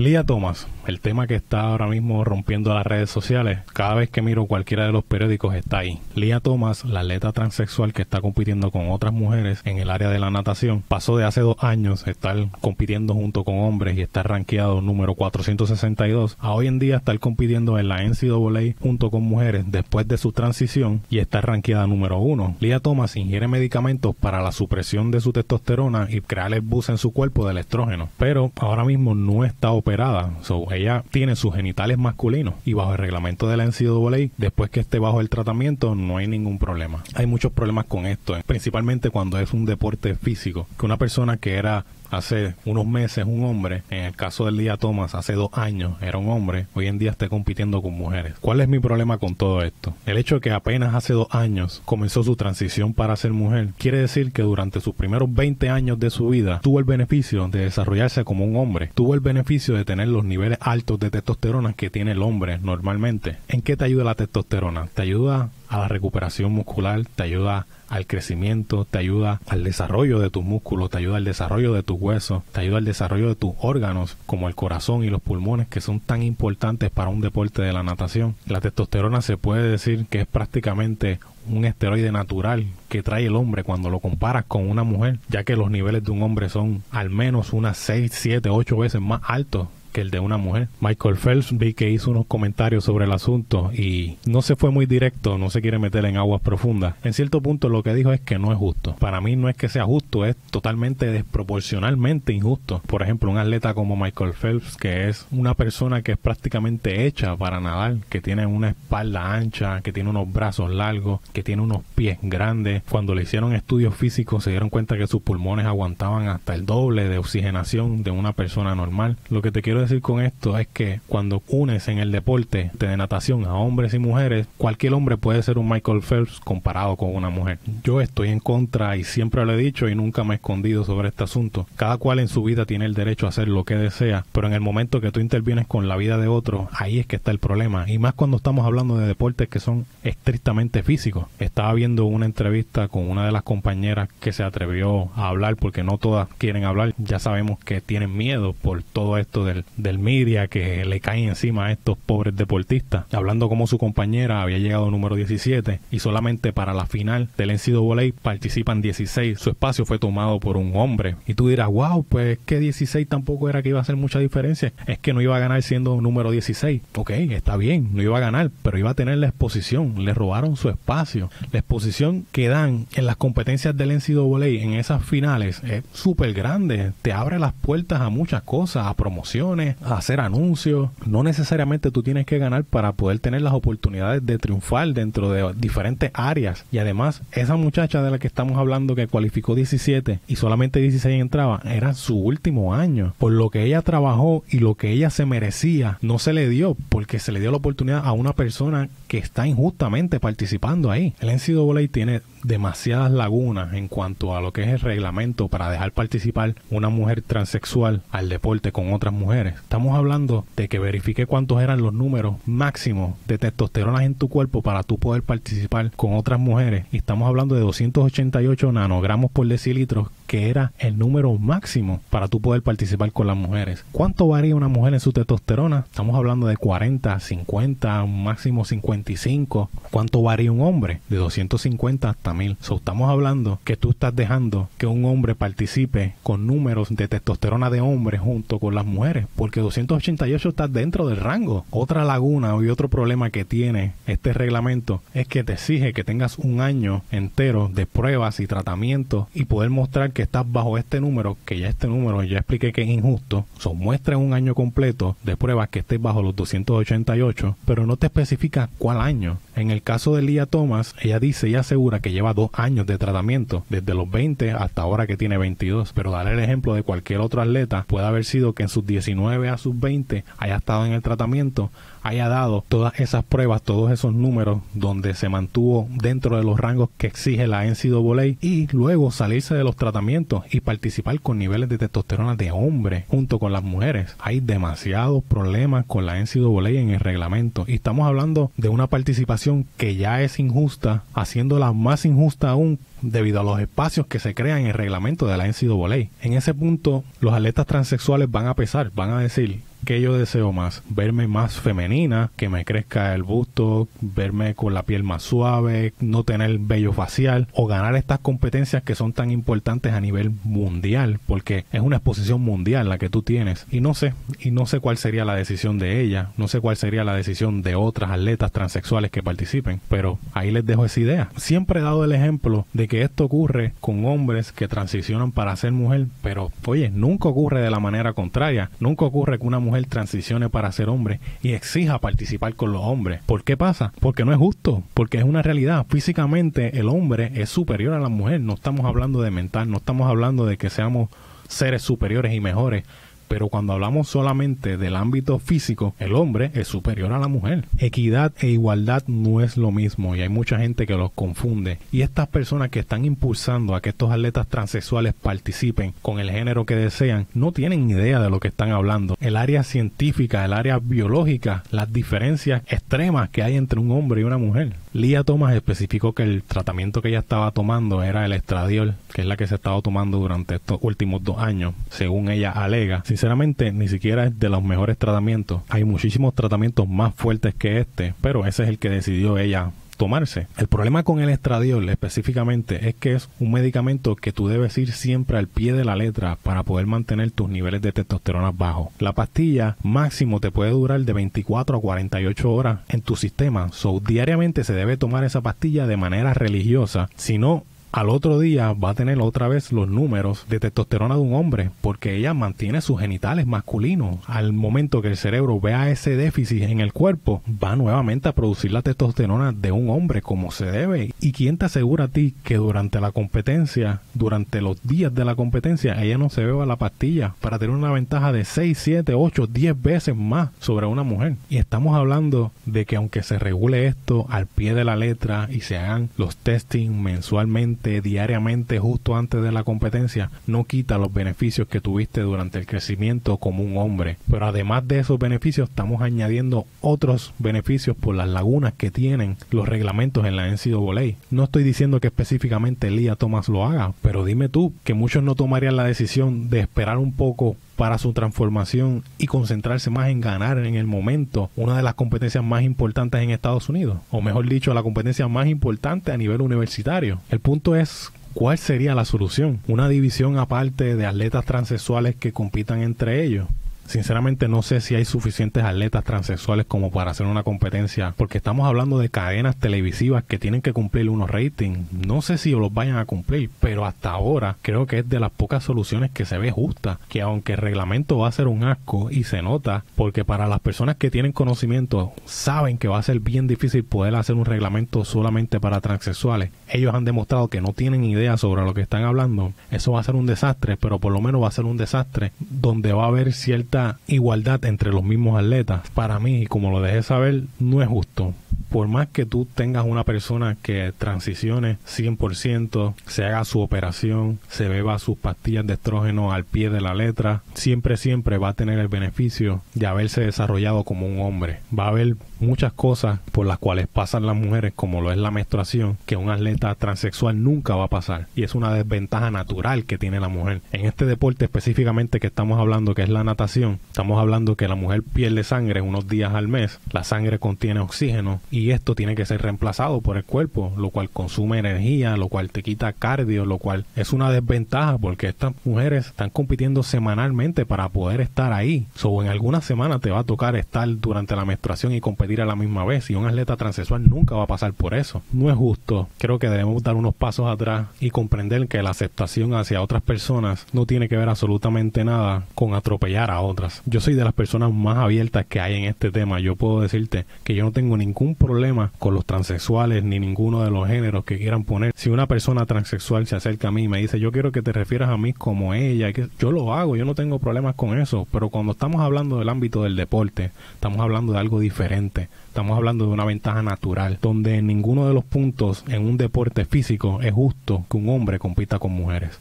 Lía Thomas, el tema que está ahora mismo rompiendo las redes sociales, cada vez que miro cualquiera de los periódicos está ahí. Lía Thomas, la atleta transexual que está compitiendo con otras mujeres en el área de la natación, pasó de hace dos años estar compitiendo junto con hombres y estar rankeado número 462 a hoy en día estar compitiendo en la NCAA junto con mujeres después de su transición y estar rankeada número uno. Lía Thomas ingiere medicamentos para la supresión de su testosterona y crear el bus en su cuerpo del estrógeno, pero ahora mismo no está So, ella tiene sus genitales masculinos y bajo el reglamento de la NCAA, después que esté bajo el tratamiento, no hay ningún problema. Hay muchos problemas con esto, eh, principalmente cuando es un deporte físico, que una persona que era hace unos meses un hombre, en el caso del día Thomas, hace dos años era un hombre, hoy en día está compitiendo con mujeres. ¿Cuál es mi problema con todo esto? El hecho de que apenas hace dos años comenzó su transición para ser mujer, quiere decir que durante sus primeros 20 años de su vida tuvo el beneficio de desarrollarse como un hombre, tuvo el beneficio de tener los niveles altos de testosterona que tiene el hombre normalmente. ¿En qué te ayuda la testosterona? Te ayuda a la recuperación muscular, te ayuda al crecimiento, te ayuda al desarrollo de tus músculos, te ayuda al desarrollo de tus huesos, te ayuda al desarrollo de tus órganos como el corazón y los pulmones que son tan importantes para un deporte de la natación. La testosterona se puede decir que es prácticamente un esteroide natural que trae el hombre cuando lo comparas con una mujer, ya que los niveles de un hombre son al menos unas 6, 7, 8 veces más altos que el de una mujer. Michael Phelps vi que hizo unos comentarios sobre el asunto y no se fue muy directo, no se quiere meter en aguas profundas. En cierto punto lo que dijo es que no es justo. Para mí no es que sea justo, es totalmente desproporcionalmente injusto. Por ejemplo, un atleta como Michael Phelps, que es una persona que es prácticamente hecha para nadar, que tiene una espalda ancha, que tiene unos brazos largos, que tiene unos pies grandes. Cuando le hicieron estudios físicos se dieron cuenta que sus pulmones aguantaban hasta el doble de oxigenación de una persona normal. Lo que te quiero decir con esto es que cuando unes en el deporte de natación a hombres y mujeres, cualquier hombre puede ser un Michael Phelps comparado con una mujer. Yo estoy en contra y siempre lo he dicho y nunca me he escondido sobre este asunto. Cada cual en su vida tiene el derecho a hacer lo que desea, pero en el momento que tú intervienes con la vida de otro, ahí es que está el problema. Y más cuando estamos hablando de deportes que son estrictamente físicos. Estaba viendo una entrevista con una de las compañeras que se atrevió a hablar porque no todas quieren hablar. Ya sabemos que tienen miedo por todo esto del, del media que le caen encima a estos pobres deportistas. Hablando como su compañera había llegado número 17 y solamente para la final del NCAA participan 16. Su espacio fue tomado por un hombre. Y tú dirás, wow, pues que 16 tampoco era que iba a hacer mucha diferencia. Es que no iba a ganar siendo número 16. Ok, está bien, no iba a ganar, pero iba a tener la exposición. Le robaron su espacio. La exposición que dan en las competencias del NCAA en esas finales es súper grande. Te abre las puertas a muchas cosas, a promociones hacer anuncios. No necesariamente tú tienes que ganar para poder tener las oportunidades de triunfar dentro de diferentes áreas. Y además, esa muchacha de la que estamos hablando que cualificó 17 y solamente 16 entraba, era su último año. Por lo que ella trabajó y lo que ella se merecía, no se le dio porque se le dio la oportunidad a una persona que está injustamente participando ahí. El NCAA tiene demasiadas lagunas en cuanto a lo que es el reglamento para dejar participar una mujer transexual al deporte con otras mujeres. Estamos hablando de que verifique cuántos eran los números máximos de testosterona en tu cuerpo para tú poder participar con otras mujeres. Y estamos hablando de 288 nanogramos por decilitro que era el número máximo para tú poder participar con las mujeres. ¿Cuánto varía una mujer en su testosterona? Estamos hablando de 40, 50, máximo 55. ¿Cuánto varía un hombre? De 250 hasta 1000. estamos hablando que tú estás dejando que un hombre participe con números de testosterona de hombre junto con las mujeres, porque 288 está dentro del rango. Otra laguna y otro problema que tiene este reglamento es que te exige que tengas un año entero de pruebas y tratamientos y poder mostrar que estás bajo este número, que ya este número ya expliqué que es injusto, son muestra un año completo de pruebas que estés bajo los 288, pero no te especifica cuál año. En el caso de Lía Thomas, ella dice y asegura que lleva dos años de tratamiento, desde los 20 hasta ahora que tiene 22, pero darle el ejemplo de cualquier otro atleta, puede haber sido que en sus 19 a sus 20 haya estado en el tratamiento, haya dado todas esas pruebas, todos esos números donde se mantuvo dentro de los rangos que exige la NCAA y luego salirse de los tratamientos y participar con niveles de testosterona de hombre junto con las mujeres. Hay demasiados problemas con la NCAA en el reglamento y estamos hablando de una participación que ya es injusta, haciéndola más injusta aún debido a los espacios que se crean en el reglamento de la NCAA. En ese punto, los atletas transexuales van a pesar, van a decir, ¿qué yo deseo más? Verme más femenina, que me crezca el busto, verme con la piel más suave, no tener vello facial o ganar estas competencias que son tan importantes a nivel mundial, porque es una exposición mundial la que tú tienes. Y no sé, y no sé cuál sería la decisión de ella, no sé cuál sería la decisión de otras atletas transexuales que participen, pero ahí les dejo esa idea. Siempre he dado el ejemplo de que esto ocurre con hombres que transicionan para ser mujer, pero oye, nunca ocurre de la manera contraria, nunca ocurre que una mujer transicione para ser hombre y exija participar con los hombres. ¿Por qué pasa? Porque no es justo, porque es una realidad. Físicamente el hombre es superior a la mujer, no estamos hablando de mental, no estamos hablando de que seamos seres superiores y mejores pero cuando hablamos solamente del ámbito físico, el hombre es superior a la mujer. Equidad e igualdad no es lo mismo y hay mucha gente que los confunde. Y estas personas que están impulsando a que estos atletas transexuales participen con el género que desean, no tienen idea de lo que están hablando. El área científica, el área biológica, las diferencias extremas que hay entre un hombre y una mujer. Lía Thomas especificó que el tratamiento que ella estaba tomando era el estradiol, que es la que se estaba tomando durante estos últimos dos años, según ella alega sinceramente ni siquiera es de los mejores tratamientos. Hay muchísimos tratamientos más fuertes que este, pero ese es el que decidió ella tomarse. El problema con el estradiol específicamente es que es un medicamento que tú debes ir siempre al pie de la letra para poder mantener tus niveles de testosterona bajos. La pastilla máximo te puede durar de 24 a 48 horas en tu sistema, so diariamente se debe tomar esa pastilla de manera religiosa, si no al otro día va a tener otra vez los números de testosterona de un hombre, porque ella mantiene sus genitales masculinos. Al momento que el cerebro vea ese déficit en el cuerpo, va nuevamente a producir la testosterona de un hombre como se debe. ¿Y quién te asegura a ti que durante la competencia, durante los días de la competencia, ella no se beba la pastilla para tener una ventaja de 6, 7, 8, 10 veces más sobre una mujer? Y estamos hablando de que aunque se regule esto al pie de la letra y se hagan los testing mensualmente, diariamente justo antes de la competencia no quita los beneficios que tuviste durante el crecimiento como un hombre. Pero además de esos beneficios estamos añadiendo otros beneficios por las lagunas que tienen los reglamentos en la NCAA. No estoy diciendo que específicamente Lía Thomas lo haga, pero dime tú que muchos no tomarían la decisión de esperar un poco para su transformación y concentrarse más en ganar en el momento una de las competencias más importantes en Estados Unidos, o mejor dicho, la competencia más importante a nivel universitario. El punto es ¿Cuál sería la solución? ¿Una división aparte de atletas transexuales que compitan entre ellos? Sinceramente no sé si hay suficientes atletas transexuales como para hacer una competencia, porque estamos hablando de cadenas televisivas que tienen que cumplir unos ratings. No sé si los vayan a cumplir, pero hasta ahora creo que es de las pocas soluciones que se ve justa, que aunque el reglamento va a ser un asco y se nota, porque para las personas que tienen conocimiento saben que va a ser bien difícil poder hacer un reglamento solamente para transexuales. Ellos han demostrado que no tienen idea sobre lo que están hablando. Eso va a ser un desastre, pero por lo menos va a ser un desastre donde va a haber cierta igualdad entre los mismos atletas, para mí, como lo dejé saber, no es justo. Por más que tú tengas una persona que transicione 100%, se haga su operación, se beba sus pastillas de estrógeno al pie de la letra, siempre, siempre va a tener el beneficio de haberse desarrollado como un hombre. Va a haber muchas cosas por las cuales pasan las mujeres, como lo es la menstruación, que un atleta transexual nunca va a pasar. Y es una desventaja natural que tiene la mujer. En este deporte específicamente que estamos hablando, que es la natación, estamos hablando que la mujer pierde sangre unos días al mes, la sangre contiene oxígeno y esto tiene que ser reemplazado por el cuerpo, lo cual consume energía, lo cual te quita cardio, lo cual es una desventaja porque estas mujeres están compitiendo semanalmente para poder estar ahí. So, en algunas semanas te va a tocar estar durante la menstruación y competir a la misma vez y un atleta transexual nunca va a pasar por eso. No es justo. Creo que debemos dar unos pasos atrás y comprender que la aceptación hacia otras personas no tiene que ver absolutamente nada con atropellar a otras. Yo soy de las personas más abiertas que hay en este tema. Yo puedo decirte que yo no tengo ningún problema con los transexuales ni ninguno de los géneros que quieran poner. Si una persona transexual se acerca a mí y me dice, yo quiero que te refieras a mí como ella, que yo lo hago, yo no tengo problemas con eso. Pero cuando estamos hablando del ámbito del deporte, estamos hablando de algo diferente. Estamos hablando de una ventaja natural, donde en ninguno de los puntos en un deporte físico es justo que un hombre compita con mujeres.